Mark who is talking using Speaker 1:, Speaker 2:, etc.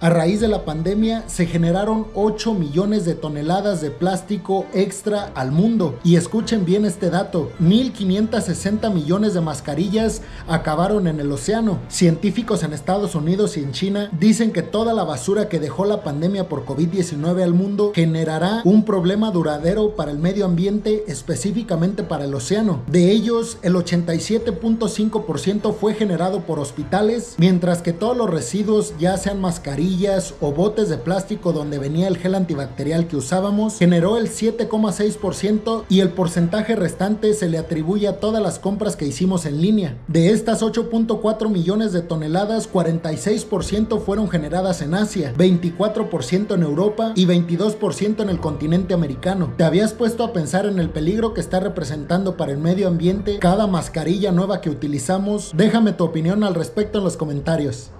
Speaker 1: A raíz de la pandemia se generaron 8 millones de toneladas de plástico extra al mundo. Y escuchen bien este dato, 1.560 millones de mascarillas acabaron en el océano. Científicos en Estados Unidos y en China dicen que toda la basura que dejó la pandemia por COVID-19 al mundo generará un problema duradero para el medio ambiente, específicamente para el océano. De ellos, el 87.5% fue generado por hospitales, mientras que todos los residuos, ya sean mascarillas, o botes de plástico donde venía el gel antibacterial que usábamos generó el 7,6% y el porcentaje restante se le atribuye a todas las compras que hicimos en línea. De estas 8.4 millones de toneladas, 46% fueron generadas en Asia, 24% en Europa y 22% en el continente americano. ¿Te habías puesto a pensar en el peligro que está representando para el medio ambiente cada mascarilla nueva que utilizamos? Déjame tu opinión al respecto en los comentarios.